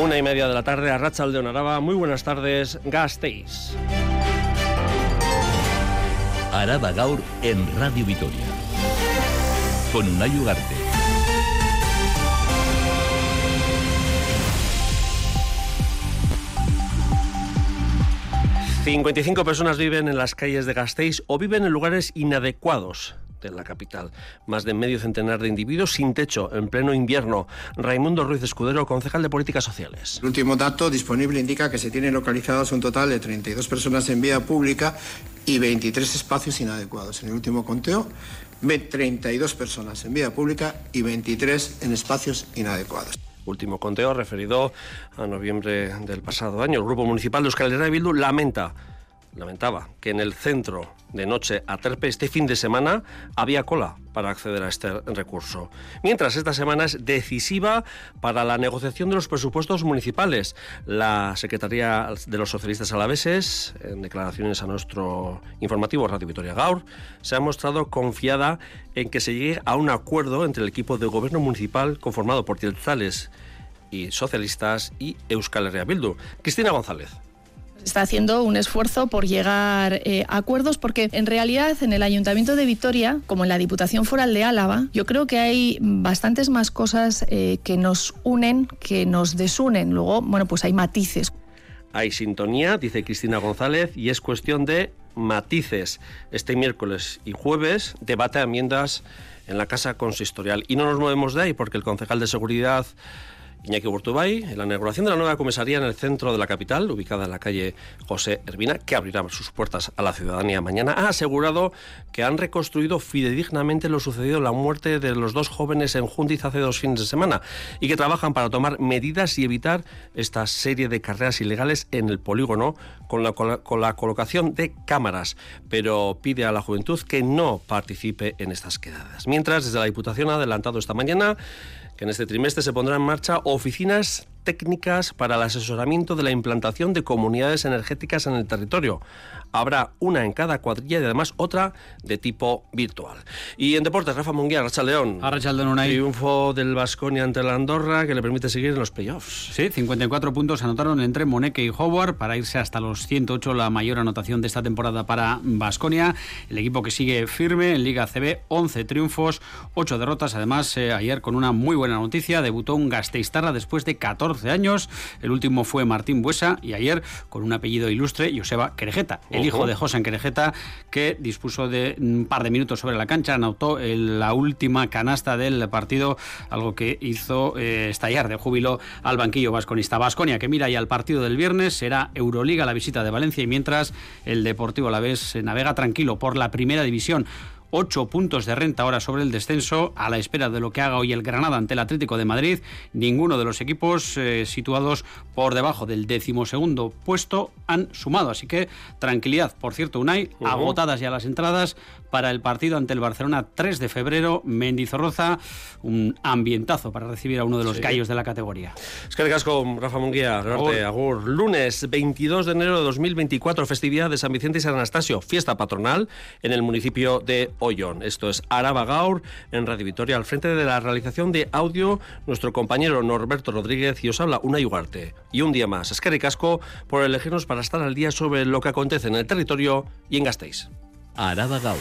Una y media de la tarde a Rachel de Onaraba. Muy buenas tardes, Gasteiz. Araba Gaur en Radio Vitoria. Con Unai Ugarte. 55 personas viven en las calles de Gasteiz o viven en lugares inadecuados de la capital. Más de medio centenar de individuos sin techo en pleno invierno. Raimundo Ruiz Escudero, concejal de Políticas Sociales. El último dato disponible indica que se tienen localizados un total de 32 personas en vía pública y 23 espacios inadecuados. En el último conteo, 32 personas en vía pública y 23 en espacios inadecuados último conteo referido a noviembre del pasado año. El Grupo Municipal de Euskal Herria de Bildu lamenta lamentaba que en el centro de noche a Terpe este fin de semana había cola para acceder a este recurso. Mientras esta semana es decisiva para la negociación de los presupuestos municipales. La Secretaría de los Socialistas Alaveses, en declaraciones a nuestro informativo Radio Vitoria Gaur, se ha mostrado confiada en que se llegue a un acuerdo entre el equipo de gobierno municipal conformado por Tielzales y socialistas y Euskal Herria Bildu. Cristina González está haciendo un esfuerzo por llegar eh, a acuerdos porque en realidad en el Ayuntamiento de Vitoria, como en la Diputación Foral de Álava, yo creo que hay bastantes más cosas eh, que nos unen que nos desunen. Luego, bueno, pues hay matices. Hay sintonía, dice Cristina González, y es cuestión de matices. Este miércoles y jueves debate a enmiendas en la Casa Consistorial. Y no nos movemos de ahí porque el concejal de Seguridad Iñaki Burtubay, en la inauguración de la nueva comisaría en el centro de la capital, ubicada en la calle José Hervina, que abrirá sus puertas a la ciudadanía mañana, ha asegurado que han reconstruido fidedignamente lo sucedido en la muerte de los dos jóvenes en Jundiz hace dos fines de semana y que trabajan para tomar medidas y evitar esta serie de carreras ilegales en el polígono con la, con la colocación de cámaras, pero pide a la juventud que no participe en estas quedadas. Mientras, desde la Diputación ha adelantado esta mañana que en este trimestre se pondrán en marcha oficinas técnicas para el asesoramiento de la implantación de comunidades energéticas en el territorio. Habrá una en cada cuadrilla y además otra de tipo virtual. Y en deportes, Rafa Munguía, Racha León. León, Triunfo del Vasconia ante la Andorra que le permite seguir en los playoffs. Sí, 54 puntos anotaron entre Moneque y Howard para irse hasta los 108, la mayor anotación de esta temporada para Vasconia. El equipo que sigue firme en Liga CB, 11 triunfos, 8 derrotas. Además, eh, ayer con una muy buena noticia, debutó un Gasteiztarra después de 14 años. El último fue Martín Buesa y ayer con un apellido ilustre, Joseba Querejeta el hijo de José Querejeta, que dispuso de un par de minutos sobre la cancha, anotó la última canasta del partido, algo que hizo eh, estallar de júbilo al banquillo vasconista. Vasconia, que mira ya al partido del viernes, será Euroliga la visita de Valencia y mientras el Deportivo a la vez navega tranquilo por la primera división. Ocho puntos de renta ahora sobre el descenso, a la espera de lo que haga hoy el Granada ante el Atlético de Madrid. Ninguno de los equipos eh, situados por debajo del decimosegundo puesto han sumado. Así que tranquilidad. Por cierto, Unai, agotadas ya las entradas para el partido ante el Barcelona 3 de febrero. Mendizorroza, un ambientazo para recibir a uno de los gallos de la categoría. Es que el casco, Rafa Munguía, Agur. Agur. Lunes 22 de enero de 2024, festividad de San Vicente y San Anastasio, fiesta patronal en el municipio de Ollón. Esto es Araba Gaur en Radio Vitoria, al frente de la realización de audio, nuestro compañero Norberto Rodríguez y os habla una Ugarte. Y un día más, es que casco por elegirnos para estar al día sobre lo que acontece en el territorio y en Gasteiz. Araba Gaur.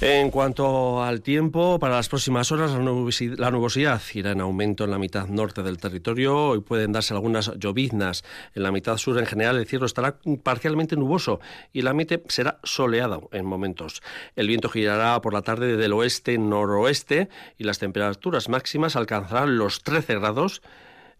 En cuanto al tiempo, para las próximas horas la nubosidad irá en aumento en la mitad norte del territorio. Hoy pueden darse algunas lloviznas. En la mitad sur, en general, el cielo estará parcialmente nuboso y el ambiente será soleado en momentos. El viento girará por la tarde del oeste-noroeste y las temperaturas máximas alcanzarán los 13 grados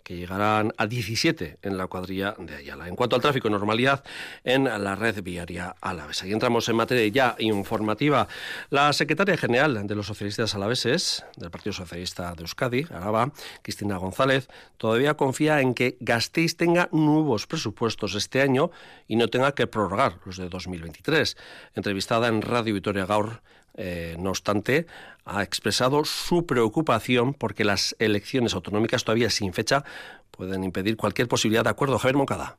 que llegarán a 17 en la cuadrilla de Ayala. En cuanto al tráfico, normalidad en la red viaria alavesa. Y entramos en materia ya informativa. La secretaria general de los socialistas alaveses, del Partido Socialista de Euskadi, Araba, Cristina González, todavía confía en que Gasteiz tenga nuevos presupuestos este año y no tenga que prorrogar los de 2023. Entrevistada en Radio Vitoria Gaur, eh, no obstante, ha expresado su preocupación porque las elecciones autonómicas todavía sin fecha pueden impedir cualquier posibilidad de acuerdo. Javier Moncada.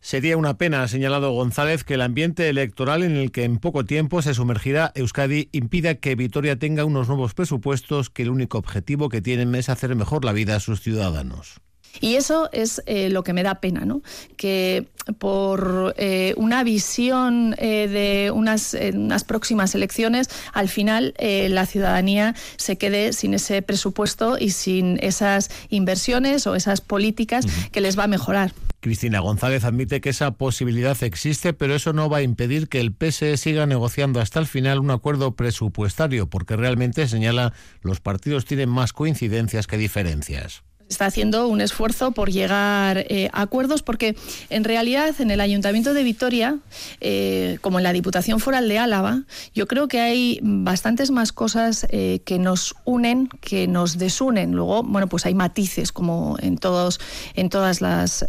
Sería una pena, ha señalado González, que el ambiente electoral en el que en poco tiempo se sumergirá Euskadi impida que Vitoria tenga unos nuevos presupuestos que el único objetivo que tienen es hacer mejor la vida a sus ciudadanos. Y eso es eh, lo que me da pena, ¿no? Que por eh, una visión eh, de unas, unas, próximas elecciones, al final la ciudadanía se quede sin ese presupuesto y sin esas inversiones o esas políticas que les va a mejorar. Cristina González admite que esa posibilidad existe, pero eso no va a impedir que el PSE siga negociando hasta el final un acuerdo presupuestario, porque realmente, señala, los partidos tienen más coincidencias que diferencias está haciendo un esfuerzo por llegar eh, a acuerdos porque en realidad en el Ayuntamiento de Vitoria, eh, como en la Diputación Foral de Álava, yo creo que hay bastantes más cosas eh, que nos unen que nos desunen. Luego, bueno, pues hay matices como en todos en todas las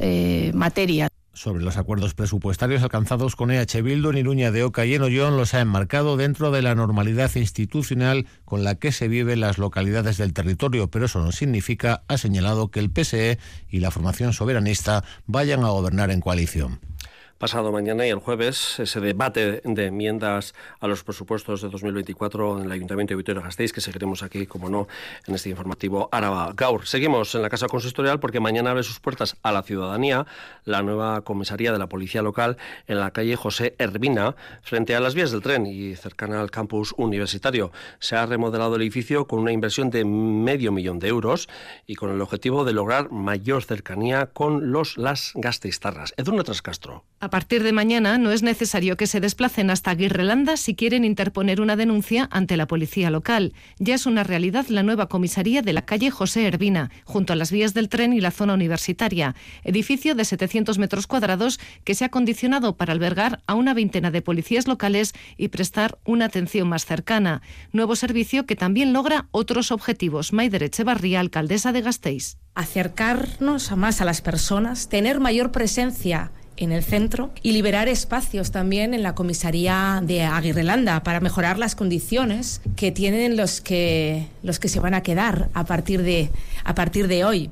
materias sobre los acuerdos presupuestarios alcanzados con EH Bildu en Iruña de Oca y en Ollón los ha enmarcado dentro de la normalidad institucional con la que se vive en las localidades del territorio, pero eso no significa, ha señalado, que el PSE y la formación soberanista vayan a gobernar en coalición pasado mañana y el jueves ese debate de enmiendas a los presupuestos de 2024 en el Ayuntamiento de Vitoria-Gasteiz, que seguiremos aquí, como no, en este informativo Araba Gaur. Seguimos en la Casa Consistorial porque mañana abre sus puertas a la ciudadanía la nueva comisaría de la Policía Local en la calle José Hervina, frente a las vías del tren y cercana al campus universitario. Se ha remodelado el edificio con una inversión de medio millón de euros y con el objetivo de lograr mayor cercanía con los las gasteiztarras. Edurne Trascastro. A partir de mañana no es necesario que se desplacen hasta Aguirrelanda si quieren interponer una denuncia ante la policía local. Ya es una realidad la nueva comisaría de la calle José Hervina, junto a las vías del tren y la zona universitaria. Edificio de 700 metros cuadrados que se ha condicionado para albergar a una veintena de policías locales y prestar una atención más cercana. Nuevo servicio que también logra otros objetivos. Maider Echevarría, alcaldesa de Gasteiz. Acercarnos más a las personas, tener mayor presencia en el centro y liberar espacios también en la comisaría de Aguirrelanda para mejorar las condiciones que tienen los que, los que se van a quedar a partir de, a partir de hoy.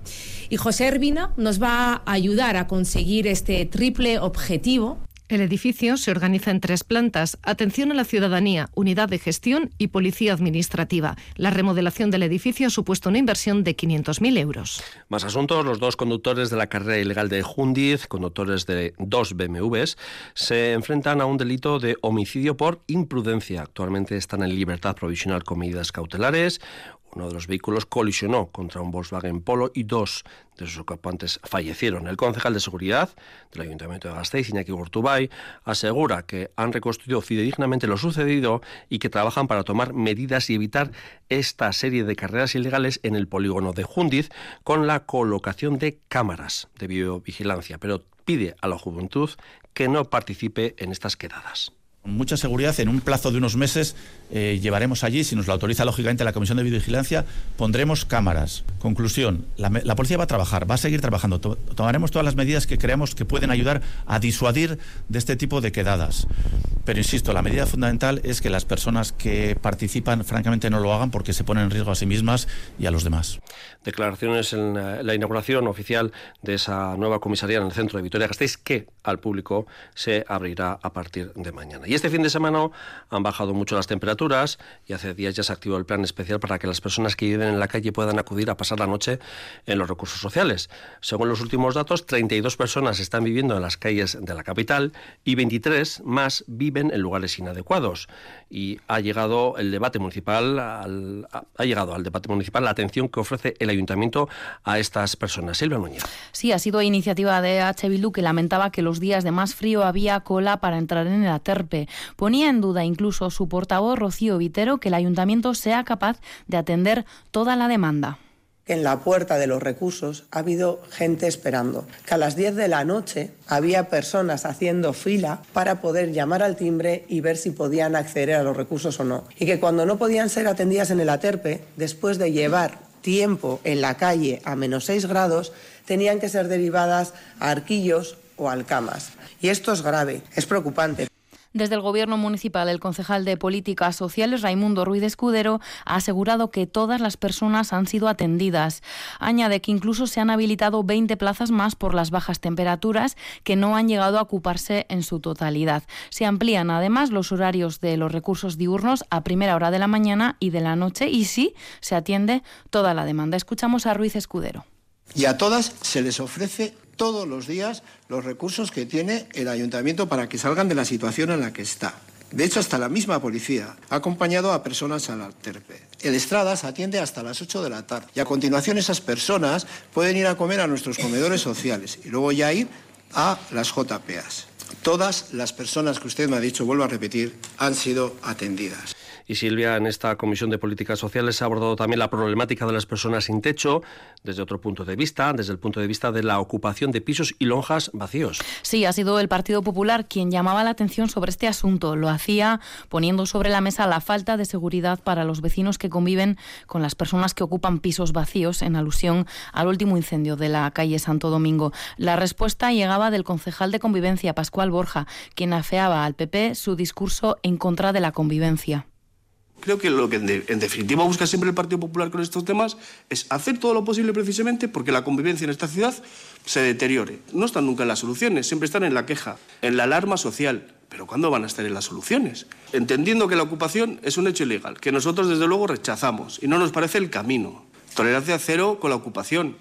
Y José Ervina nos va a ayudar a conseguir este triple objetivo el edificio se organiza en tres plantas, atención a la ciudadanía, unidad de gestión y policía administrativa. La remodelación del edificio ha supuesto una inversión de 500.000 euros. Más asuntos, los dos conductores de la carrera ilegal de Jundiz, conductores de dos BMWs, se enfrentan a un delito de homicidio por imprudencia. Actualmente están en libertad provisional con medidas cautelares. Uno de los vehículos colisionó contra un Volkswagen Polo y dos de sus ocupantes fallecieron. El concejal de seguridad del Ayuntamiento de Gasteiz, Iñaki Gurtubay, asegura que han reconstruido fidedignamente lo sucedido y que trabajan para tomar medidas y evitar esta serie de carreras ilegales en el polígono de Jundiz con la colocación de cámaras de videovigilancia, pero pide a la juventud que no participe en estas quedadas. Con mucha seguridad, en un plazo de unos meses, eh, llevaremos allí, si nos lo autoriza lógicamente la Comisión de Videovigilancia, pondremos cámaras. Conclusión, la, policía va a trabajar, va a seguir trabajando. tomaremos todas las medidas que creamos que pueden ayudar a disuadir de este tipo de quedadas. Pero insisto, la medida fundamental es que las personas que participan, francamente, no lo hagan porque se ponen en riesgo a sí mismas y a los demás. Declaraciones en la, inauguración oficial de esa nueva comisaría en el centro de Vitoria-Gasteiz, que al público se abrirá a partir de mañana. Y este fin de semana han bajado mucho las temperaturas y hace días ya se activó el plan especial para que las personas que viven en la calle puedan acudir a pasar la noche en los recursos sociales. Según los últimos datos, 32 personas están viviendo en las calles de la capital y 23 más viven en lugares inadecuados. Y ha llegado el debate municipal, ha llegado al debate municipal la atención que ofrece el ayuntamiento a estas personas. Silvia Núñez. Sí, ha sido iniciativa de H. Bildu que lamentaba que los días de más frío había cola para entrar en el aterpe. Ponía en duda incluso su portavoz Rocío Vitero que el ayuntamiento sea capaz de atender toda la demanda en la puerta de los recursos ha habido gente esperando, que a las 10 de la noche había personas haciendo fila para poder llamar al timbre y ver si podían acceder a los recursos o no. Y que cuando no podían ser atendidas en el Aterpe, después de llevar tiempo en la calle a menos 6 grados, tenían que ser derivadas a arquillos o alcamas. Y esto es grave, es preocupante. Desde el Gobierno municipal, el concejal de Políticas Sociales, Raimundo Ruiz Escudero, ha asegurado que todas las personas han sido atendidas. Añade que incluso se han habilitado 20 plazas más por las bajas temperaturas que no han llegado a ocuparse en su totalidad. Se amplían además los horarios de los recursos diurnos a primera hora de la mañana y de la noche y sí se atiende toda la demanda. Escuchamos a Ruiz Escudero. Y a todas se les ofrece todos los días los recursos que tiene el ayuntamiento para que salgan de la situación en la que está. De hecho, hasta la misma policía ha acompañado a personas al Terpe. El Estradas atiende hasta las 8 de la tarde y a continuación esas personas pueden ir a comer a nuestros comedores sociales y luego ya ir a las JPAs. Todas las personas que usted me ha dicho, vuelvo a repetir, han sido atendidas. Y Silvia, en esta Comisión de Políticas Sociales se ha abordado también la problemática de las personas sin techo desde otro punto de vista, desde el punto de vista de la ocupación de pisos y lonjas vacíos. Sí, ha sido el Partido Popular quien llamaba la atención sobre este asunto. Lo hacía poniendo sobre la mesa la falta de seguridad para los vecinos que conviven con las personas que ocupan pisos vacíos en alusión al último incendio de la calle Santo Domingo. La respuesta llegaba del concejal de convivencia, Pascual Borja, quien afeaba al PP su discurso en contra de la convivencia. Creo que lo que en, definitiva busca siempre el Partido Popular con estos temas es hacer todo lo posible precisamente porque la convivencia en esta ciudad se deteriore. No están nunca en las soluciones, siempre están en la queja, en la alarma social. Pero ¿cuándo van a estar en las soluciones? Entendiendo que la ocupación es un hecho ilegal, que nosotros desde luego rechazamos y no nos parece el camino. Tolerancia cero con la ocupación.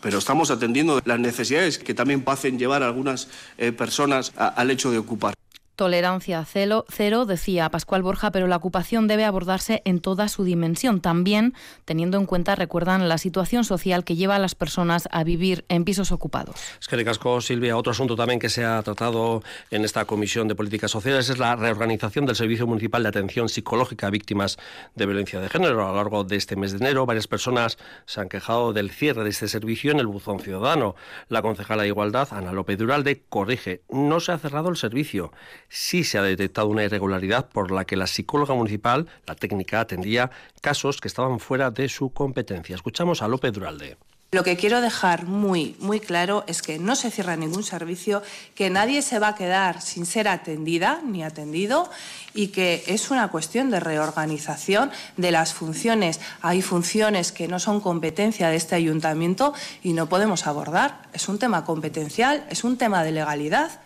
Pero estamos atendiendo las necesidades que también hacen llevar a algunas eh, personas al hecho de ocupar. Tolerancia cero, decía Pascual Borja, pero la ocupación debe abordarse en toda su dimensión, también teniendo en cuenta, recuerdan, la situación social que lleva a las personas a vivir en pisos ocupados. Es que casco, Silvia, otro asunto también que se ha tratado en esta Comisión de Políticas Sociales es la reorganización del Servicio Municipal de Atención Psicológica a Víctimas de Violencia de Género. A lo largo de este mes de enero, varias personas se han quejado del cierre de este servicio en el buzón ciudadano. La concejala de Igualdad, Ana López Duralde, corrige, no se ha cerrado el servicio sí se ha detectado una irregularidad por la que la psicóloga municipal, la técnica, atendía casos que estaban fuera de su competencia. Escuchamos a López Duralde. Lo que quiero dejar muy, muy claro es que no se cierra ningún servicio, que nadie se va a quedar sin ser atendida ni atendido y que es una cuestión de reorganización de las funciones. Hay funciones que no son competencia de este ayuntamiento y no podemos abordar. Es un tema competencial, es un tema de legalidad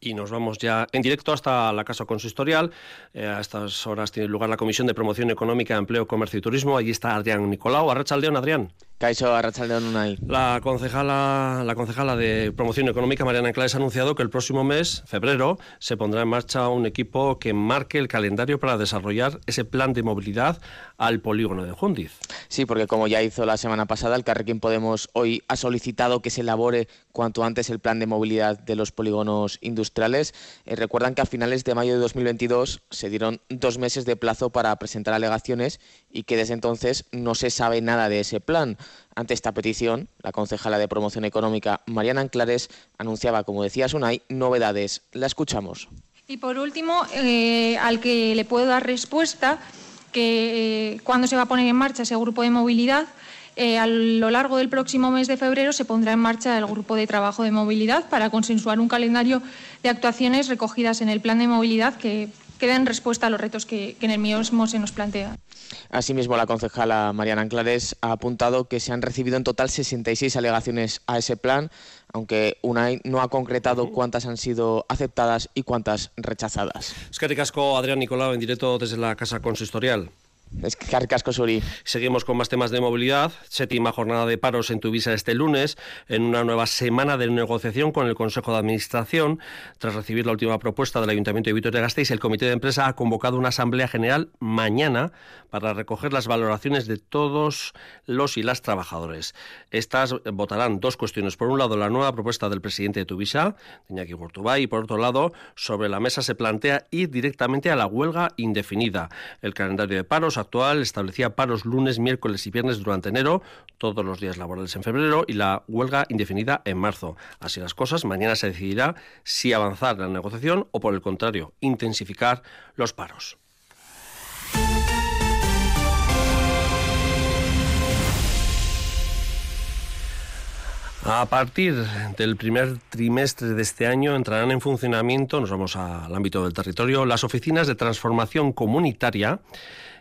y nos vamos ya en directo hasta la Casa Consistorial. Eh, a estas horas tiene lugar la Comisión de Promoción Económica, Empleo, Comercio y Turismo. Allí está Adrián Nicolau. Arrachaldeón, Adrián. Caixo Arrachaldeón Unai. La concejala, la concejala de Promoción Económica, Mariana Claes, ha anunciado que el próximo mes, febrero, se pondrá en marcha un equipo que marque el calendario para desarrollar ese plan de movilidad al polígono de Jundiz. Sí, porque como ya hizo la semana pasada, el Carrequín Podemos hoy ha solicitado que se elabore cuanto antes el plan de movilidad de los polígonos industriales. Eh, recuerdan que a finales de mayo de 2022 se dieron dos meses de plazo para presentar alegaciones y que desde entonces no se sabe nada de ese plan. Ante esta petición, la concejala de Promoción Económica, Mariana Anclares, anunciaba, como decía Sunay, novedades. La escuchamos. Y por último, eh, al que le puedo dar respuesta, que eh, cuando se va a poner en marcha ese grupo de movilidad, eh, a lo largo del próximo mes de febrero se pondrá en marcha el grupo de trabajo de movilidad para consensuar un calendario de actuaciones recogidas en el plan de movilidad que, que den respuesta a los retos que, que en el mismo se nos plantean. Asimismo, la concejala Mariana Anclares ha apuntado que se han recibido en total 66 alegaciones a ese plan, aunque UNAI no ha concretado cuántas han sido aceptadas y cuántas rechazadas. Es que ricasco Adrián Nicolau en directo desde la Casa Consistorial. Es Carcasco Suri. Seguimos con más temas de movilidad. Séptima jornada de paros en Tuvisa este lunes, en una nueva semana de negociación con el Consejo de Administración. Tras recibir la última propuesta del Ayuntamiento de Vitoria-Gasteiz, el Comité de Empresa ha convocado una asamblea general mañana para recoger las valoraciones de todos los y las trabajadores. Estas votarán dos cuestiones. Por un lado, la nueva propuesta del presidente de Tuvisa, Iñaki Gurtubay, y por otro lado, sobre la mesa se plantea ir directamente a la huelga indefinida. El calendario de paros actual establecía paros lunes, miércoles y viernes durante enero, todos los días laborales en febrero y la huelga indefinida en marzo. Así las cosas, mañana se decidirá si avanzar la negociación o, por el contrario, intensificar los paros. A partir del primer trimestre de este año entrarán en funcionamiento, nos vamos al ámbito del territorio, las oficinas de transformación comunitaria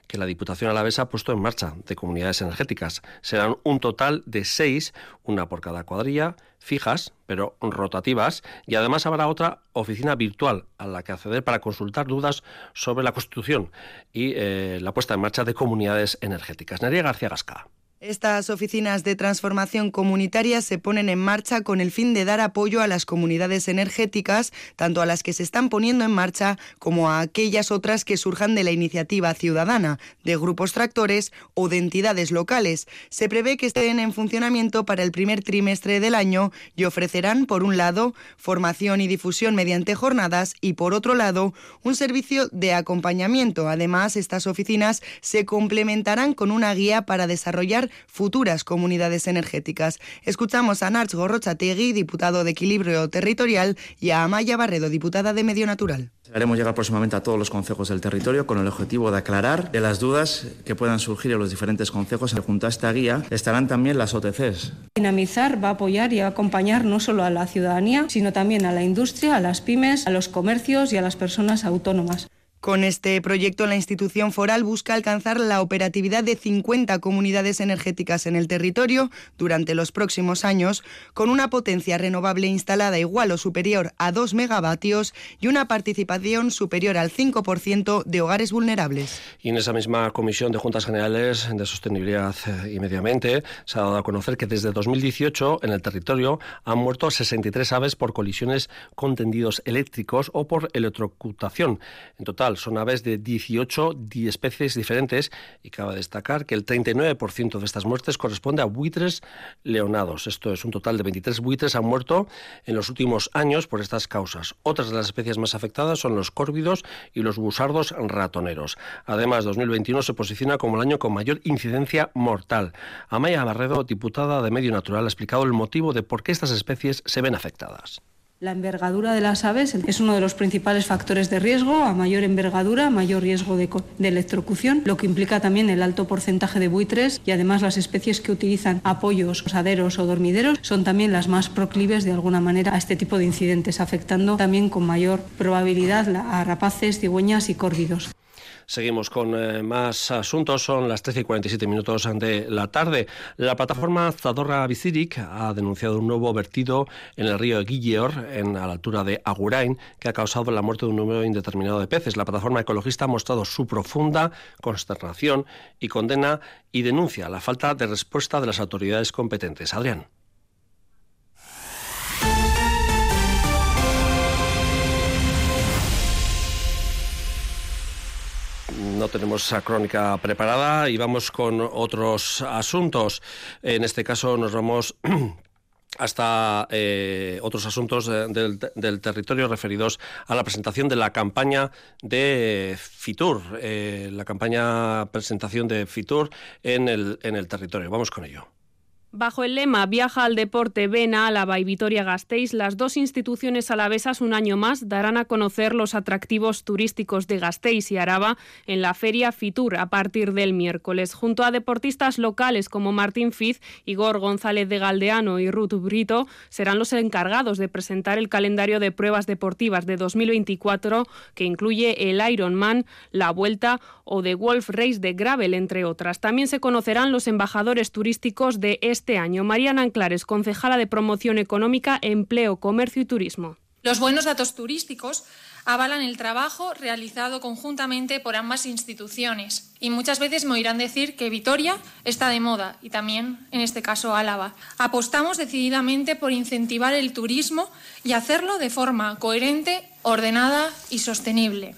que la Diputación Alavesa ha puesto en marcha de comunidades energéticas. Serán un total de seis, una por cada cuadrilla, fijas, pero rotativas, y además habrá otra oficina virtual a la que acceder para consultar dudas sobre la Constitución y eh, la puesta en marcha de comunidades energéticas. Nerea García Gasca. Estas oficinas de transformación comunitaria se ponen en marcha con el fin de dar apoyo a las comunidades energéticas, tanto a las que se están poniendo en marcha como a aquellas otras que surjan de la iniciativa ciudadana, de grupos tractores o de entidades locales. Se prevé que estén en funcionamiento para el primer trimestre del año y ofrecerán, por un lado, formación y difusión mediante jornadas y, por otro lado, un servicio de acompañamiento. Además, estas oficinas se complementarán con una guía para desarrollar futuras comunidades energéticas. Escuchamos a Narch Gorrochategui, diputado de Equilibrio Territorial, y a Amaya Barredo, diputada de Medio Natural. Haremos llegar próximamente a todos los consejos del territorio con el objetivo de aclarar de las dudas que puedan surgir en los diferentes consejos. Junto a esta guía estarán también las OTCs. Dinamizar va a apoyar y a acompañar no solo a la ciudadanía, sino también a la industria, a las pymes, a los comercios y a las personas autónomas. Con este proyecto, la institución foral busca alcanzar la operatividad de 50 comunidades energéticas en el territorio durante los próximos años, con una potencia renovable instalada igual o superior a 2 megavatios y una participación superior al 5% de hogares vulnerables. Y en esa misma comisión de Juntas Generales de Sostenibilidad y Medio Ambiente se ha dado a conocer que desde 2018 en el territorio han muerto 63 aves por colisiones con tendidos eléctricos o por electrocutación. En total, son aves de 18 especies diferentes y cabe destacar que el 39% de estas muertes corresponde a buitres leonados. Esto es un total de 23 buitres han muerto en los últimos años por estas causas. Otras de las especies más afectadas son los córvidos y los busardos ratoneros. Además, 2021 se posiciona como el año con mayor incidencia mortal. Amaya Barredo, diputada de Medio Natural, ha explicado el motivo de por qué estas especies se ven afectadas. La envergadura de las aves es uno de los principales factores de riesgo. A mayor envergadura, mayor riesgo de, electrocución, lo que implica también el alto porcentaje de buitres y además las especies que utilizan apoyos, posaderos o dormideros son también las más proclives de alguna manera a este tipo de incidentes, afectando también con mayor probabilidad a rapaces, cigüeñas y córvidos. Seguimos con eh, más asuntos. Son las 13 y 47 minutos de la tarde. La plataforma Zadorra Biciric ha denunciado un nuevo vertido en el río Guilleor, en, a la altura de Agurain, que ha causado la muerte de un número indeterminado de peces. La plataforma ecologista ha mostrado su profunda consternación y condena y denuncia la falta de respuesta de las autoridades competentes. Adrián. No tenemos esa crónica preparada y vamos con otros asuntos. En este caso nos vamos hasta eh, otros asuntos del, territorio referidos a la presentación de la campaña de Fitur, eh, la campaña presentación de Fitur en el, en el territorio. Vamos con ello. Bajo el lema Viaja al deporte, ven a Álava y Vitoria-Gasteiz, las dos instituciones alavesas un año más darán a conocer los atractivos turísticos de Gasteiz y Araba en la Feria Fitur a partir del miércoles. Junto a deportistas locales como Martín Fiz, Igor González de Galdeano y Ruth Brito, serán los encargados de presentar el calendario de pruebas deportivas de 2024 que incluye el Ironman, la Vuelta o The Wolf Race de Gravel, entre otras. También se conocerán los embajadores turísticos de este año. Mariana Anclares, concejala de Promoción Económica, Empleo, Comercio y Turismo. Los buenos datos turísticos avalan el trabajo realizado conjuntamente por ambas instituciones. Y muchas veces me oirán decir que Vitoria está de moda y también, en este caso, Álava. Apostamos decididamente por incentivar el turismo y hacerlo de forma coherente, ordenada y sostenible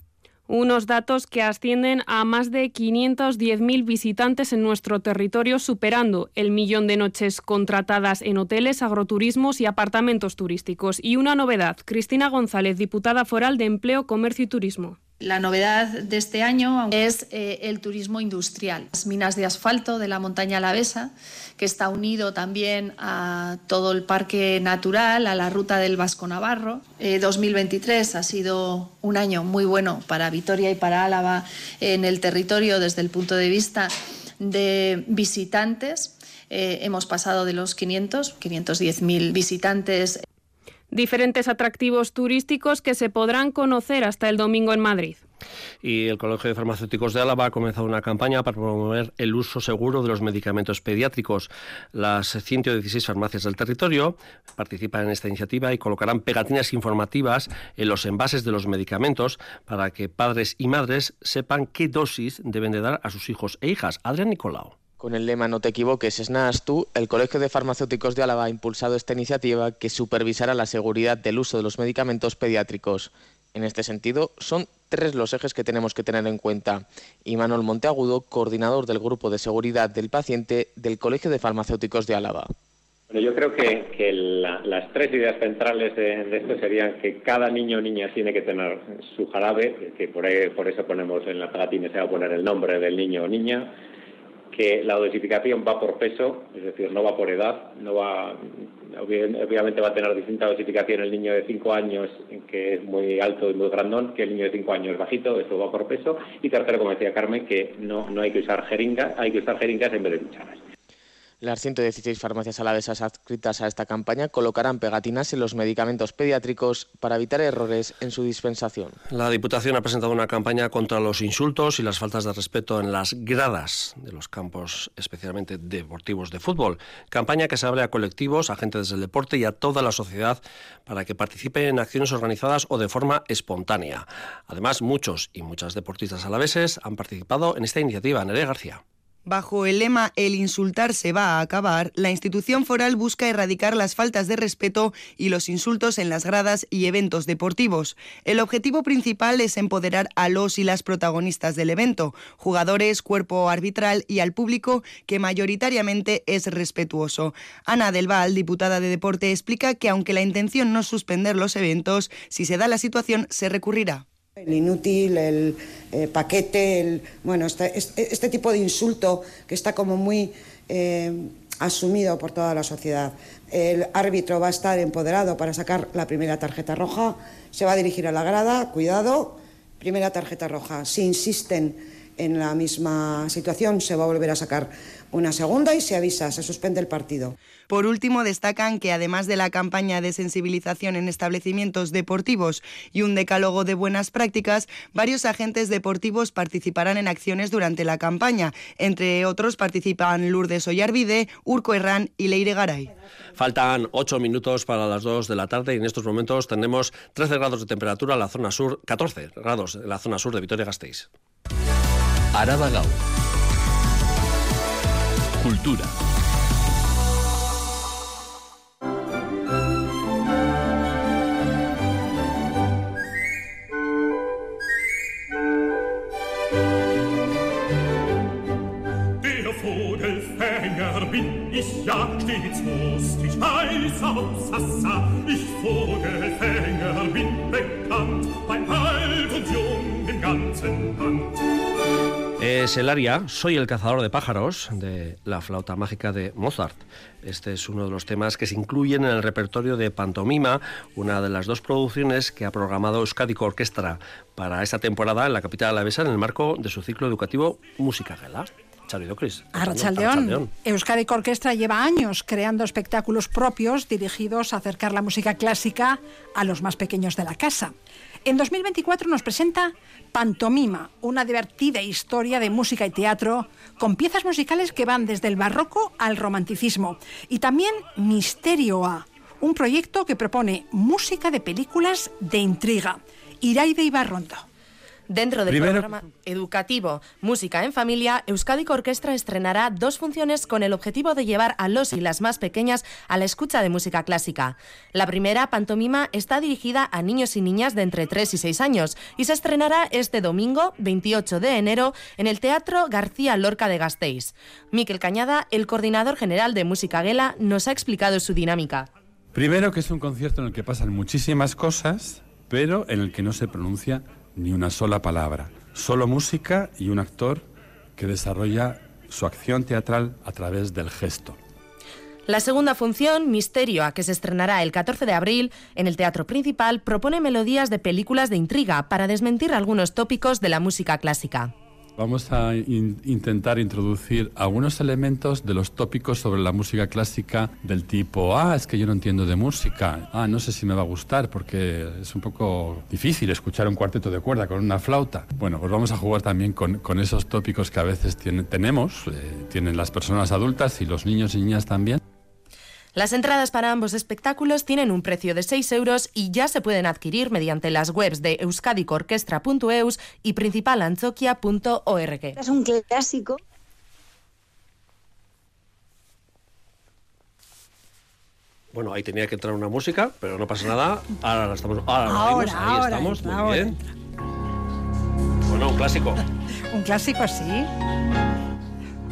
unos datos que ascienden a más de 510.000 visitantes en nuestro territorio, superando el millón de noches contratadas en hoteles, agroturismos y apartamentos turísticos. Y una novedad, Cristina González, diputada foral de Empleo, Comercio y Turismo. La novedad de este año es eh, el turismo industrial, las minas de asfalto de la montaña alavesa, que está unido también a todo el parque natural, a la ruta del Vasco Navarro. 2023 eh, ha sido un año muy bueno para Vitoria y para Álava en el territorio desde el punto de vista de visitantes eh, hemos pasado de los 500, 510.000 visitantes. Diferentes atractivos turísticos que se podrán conocer hasta el domingo en Madrid. Y el Colegio de Farmacéuticos de Álava ha comenzado una campaña para promover el uso seguro de los medicamentos pediátricos. Las 116 farmacias del territorio participan en esta iniciativa y colocarán pegatinas informativas en los envases de los medicamentos para que padres y madres sepan qué dosis deben de dar a sus hijos e hijas. Adrián Nicolau. Con el lema No te equivoques, es nada tú, el Colegio de Farmacéuticos de Álava ha impulsado esta iniciativa que supervisará la seguridad del uso de los medicamentos pediátricos. En este sentido, son tres los ejes que tenemos que tener en cuenta. Y Manuel Monteagudo, coordinador del Grupo de Seguridad del Paciente del Colegio de Farmacéuticos de Álava. Bueno, yo creo que, las tres ideas centrales de, esto serían que cada niño o niña tiene que tener su jarabe, que por, eso ponemos en la pegatina, se va a poner el nombre del niño o niña, la dosificación va por peso, es decir, no va por edad, obviamente va a tener distinta dosificación el niño de 5 años, que es muy alto y muy grandón, que el niño de 5 años bajito, eso va por peso. Y tercero, como decía Carmen, que no, no hay que usar jeringas, hay que usar jeringas en vez de cucharas. Las 116 farmacias alavesas adscritas a esta campaña colocarán pegatinas en los medicamentos pediátricos para evitar errores en su dispensación. La Diputación ha presentado una campaña contra los insultos y las faltas de respeto en las gradas de los campos, especialmente deportivos de fútbol. Campaña que se abre a colectivos, agentes del deporte y a toda la sociedad para que participen en acciones organizadas o de forma espontánea. Además, muchos y muchas deportistas alaveses han participado en esta iniciativa. Nerea García. Bajo el lema El insultar se va a acabar, la institución foral busca erradicar las faltas de respeto y los insultos en las gradas y eventos deportivos. El objetivo principal es empoderar a los y las protagonistas del evento, jugadores, cuerpo arbitral y al público que mayoritariamente es respetuoso. Ana Del Val, diputada de deporte, explica que aunque la intención no es suspender los eventos, si se da la situación se recurrirá. El inútil, el eh, paquete, el, bueno, este, este, este, tipo de insulto que está como muy eh, asumido por toda la sociedad. El árbitro va a estar empoderado para sacar la primera tarjeta roja, se va a dirigir a la grada, cuidado, primera tarjeta roja. Si insisten en la misma situación, se va a volver a sacar una segunda y se avisa, se suspende el partido. Por último, destacan que además de la campaña de sensibilización en establecimientos deportivos y un decálogo de buenas prácticas, varios agentes deportivos participarán en acciones durante la campaña. Entre otros participan Lourdes Ollarvide, Urco Herrán y Leire Garay. Faltan ocho minutos para las dos de la tarde y en estos momentos tenemos 13 grados de temperatura en la zona sur, 14 grados en la zona sur de Vitoria-Gasteiz. Araba Cultura. Es el aria Soy el cazador de pájaros de la flauta mágica de Mozart. Este es uno de los temas que se incluyen en el repertorio de Pantomima, una de las dos producciones que ha programado Euskadi Orquestra para esta temporada en la capital alavesa en el marco de su ciclo educativo Música Gela. Arrachaldeón. Euskadi Orquestra lleva años creando espectáculos propios dirigidos a acercar la música clásica a los más pequeños de la casa. En 2024 nos presenta Pantomima, una divertida historia de música y teatro con piezas musicales que van desde el barroco al romanticismo. Y también Misterio A, un proyecto que propone música de películas de intriga. Iraide Ibarrondo. Dentro del programa educativo Música en Familia, Euskadi Orquestra estrenará dos funciones con el objetivo de llevar a los y las más pequeñas a la escucha de música clásica. La primera, Pantomima, está dirigida a niños y niñas de entre 3 y 6 años y se estrenará este domingo, 28 de enero, en el Teatro García Lorca de Gasteiz. Miquel Cañada, el coordinador general de Música Gela, nos ha explicado su dinámica. Primero que es un concierto en el que pasan muchísimas cosas, pero en el que no se pronuncia ni una sola palabra, solo música y un actor que desarrolla su acción teatral a través del gesto. La segunda función, Misterio, a que se estrenará el 14 de abril en el Teatro Principal, propone melodías de películas de intriga para desmentir algunos tópicos de la música clásica. Vamos a intentar introducir algunos elementos de los tópicos sobre la música clásica del tipo, ah, es que yo no entiendo de música, ah, no sé si me va a gustar porque es un poco difícil escuchar un cuarteto de cuerda con una flauta. Bueno, pues vamos a jugar también con, con esos tópicos que a veces tenemos, eh, tienen las personas adultas y los niños y niñas también. Las entradas para ambos espectáculos tienen un precio de 6 euros y ya se pueden adquirir mediante las webs de euskadicorquestra.eus y principalanzoquia.org. Es un clásico Bueno, ahí tenía que entrar una música, pero no pasa nada. Ahora la estamos. Ahora, ahí estamos, muy bien. Bueno, un clásico. un clásico, sí.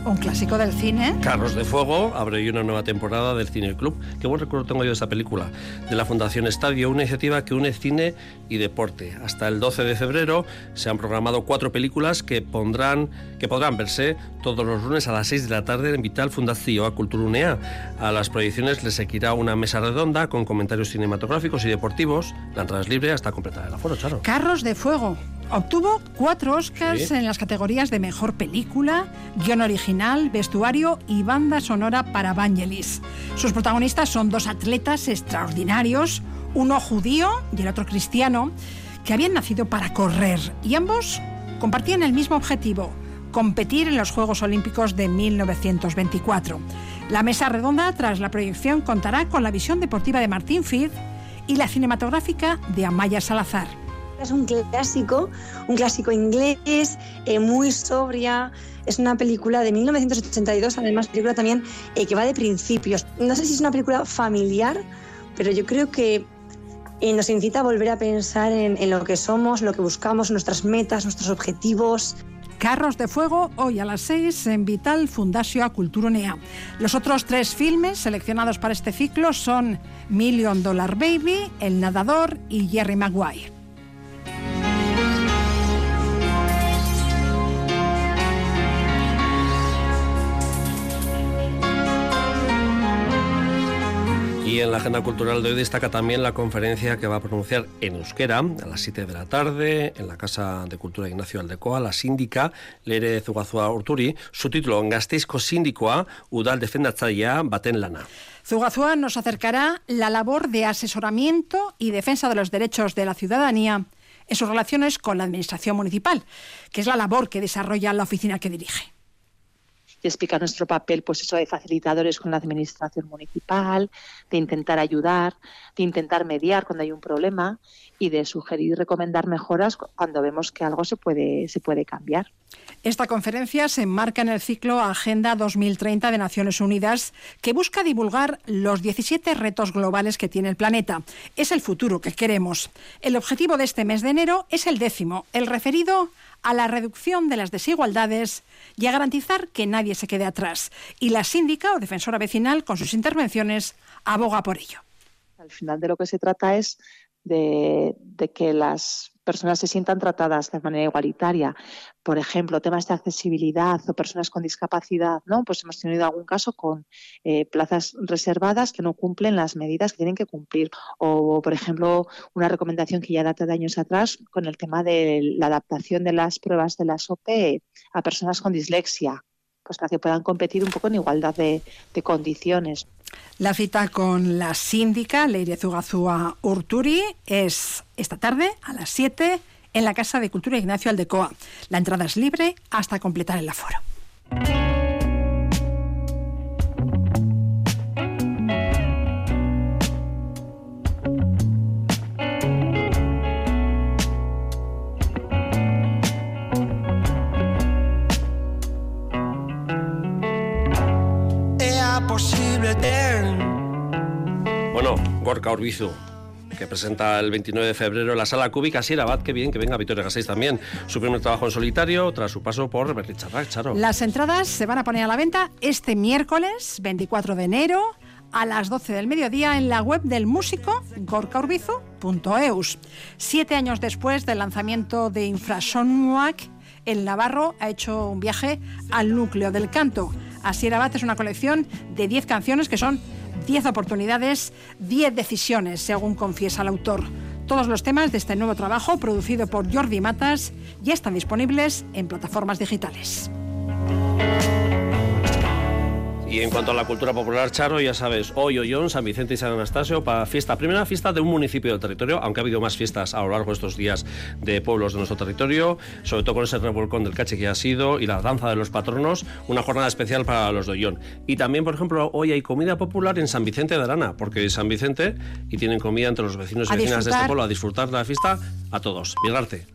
Un clásico del cine. Carros de Fuego abre una nueva temporada del Cine Club. Qué buen recuerdo tengo yo de esa película. De la Fundación Estadio, una iniciativa que une cine y deporte. Hasta el 12 de febrero se han programado cuatro películas que, pondrán, que podrán verse todos los lunes a las 6 de la tarde en Vital Fundación a Cultura A las proyecciones les seguirá una mesa redonda con comentarios cinematográficos y deportivos. La entrada es libre hasta completar el aforo, Charo. Carros de Fuego. Obtuvo cuatro Oscars en las categorías de Mejor Película, Guión Original, Vestuario y Banda Sonora para Vangelis. Sus protagonistas son dos atletas extraordinarios, uno judío y el otro cristiano, que habían nacido para correr y ambos compartían el mismo objetivo, competir en los Juegos Olímpicos de 1924. La mesa redonda tras la proyección contará con la visión deportiva de Martín Fid y la cinematográfica de Amaya Salazar. Es un clásico, un clásico inglés, eh, muy sobria. Es una película de 1982, además película también eh, que va de principios. No sé si es una película familiar, pero yo creo que eh, nos incita a volver a pensar en, lo que somos, lo que buscamos, nuestras metas, nuestros objetivos. Carros de Fuego, hoy a las 6 en Vital Fundación a Culturonea. Los otros tres filmes seleccionados para este ciclo son Million Dollar Baby, El Nadador y Jerry Maguire. Y en la agenda cultural de hoy destaca también la conferencia que va a pronunciar en euskera a las 7 de la tarde en la Casa de Cultura Ignacio Aldecoa, la síndica Lere Zugazua Urturi. Su título, Gasteizko Síndikoa, Udal Defendatzaia Baten Lana. Zugazua nos acercará la labor de asesoramiento y defensa de los derechos de la ciudadanía en sus relaciones con la administración municipal, que es la labor que desarrolla la oficina que dirige y explica nuestro papel, pues eso de facilitadores con la administración municipal, de intentar ayudar, de intentar mediar cuando hay un problema y de sugerir y recomendar mejoras cuando vemos que algo se puede, se puede cambiar. Esta conferencia se enmarca en el ciclo Agenda 2030 de Naciones Unidas, que busca divulgar los 17 retos globales que tiene el planeta. Es el futuro que queremos. El objetivo de este mes de enero es el décimo, el referido la reducción de las desigualdades y a garantizar que nadie se quede atrás. Y la síndica o defensora vecinal, con sus intervenciones, aboga por ello. Al final de lo que se trata es de, que las personas se sientan tratadas de manera igualitaria. Por ejemplo, temas de accesibilidad o personas con discapacidad, ¿no? Pues hemos tenido algún caso con eh, plazas reservadas que no cumplen las medidas que tienen que cumplir. O, por ejemplo, una recomendación que ya data de años atrás con el tema de la adaptación de las pruebas de la SOPE a personas con dislexia pues para que puedan competir un poco en igualdad de, condiciones. La cita con la síndica Leire Zugazúa Urturi es esta tarde a las 7 en la Casa de Cultura Ignacio Aldecoa. La entrada es libre hasta completar el aforo. Gorka que presenta el 29 de febrero la sala cúbica Sierra Abad, qué bien que venga Victoria Gasteiz también. Su primer trabajo en solitario tras su paso por Berlicharrac, Charo. Las entradas se van a poner a la venta este miércoles 24 de enero a las 12 del mediodía en la web del músico gorkaurbizu.eus. Siete años después del lanzamiento de Infrasonic, el Navarro ha hecho un viaje al núcleo del canto Asierabat es una colección de 10 canciones que son 10 oportunidades, 10 decisiones, según confiesa el autor. Todos los temas de este nuevo trabajo, producido por Jordi Matas, ya están disponibles en plataformas digitales. Y en cuanto a la cultura popular, Charo, ya sabes, hoy Ollón, San Vicente y San Anastasio para fiesta, primera fiesta de un municipio del territorio, aunque ha habido más fiestas a lo largo de estos días de pueblos de nuestro territorio, sobre todo con ese revolcón del cache que ha sido y la danza de los patronos, una jornada especial para los de Ollón. Y también, por ejemplo, hoy hay comida popular en San Vicente de Arana, porque es San Vicente y tienen comida entre los vecinos y vecinas de este pueblo a disfrutar de la fiesta a todos. Migrarte.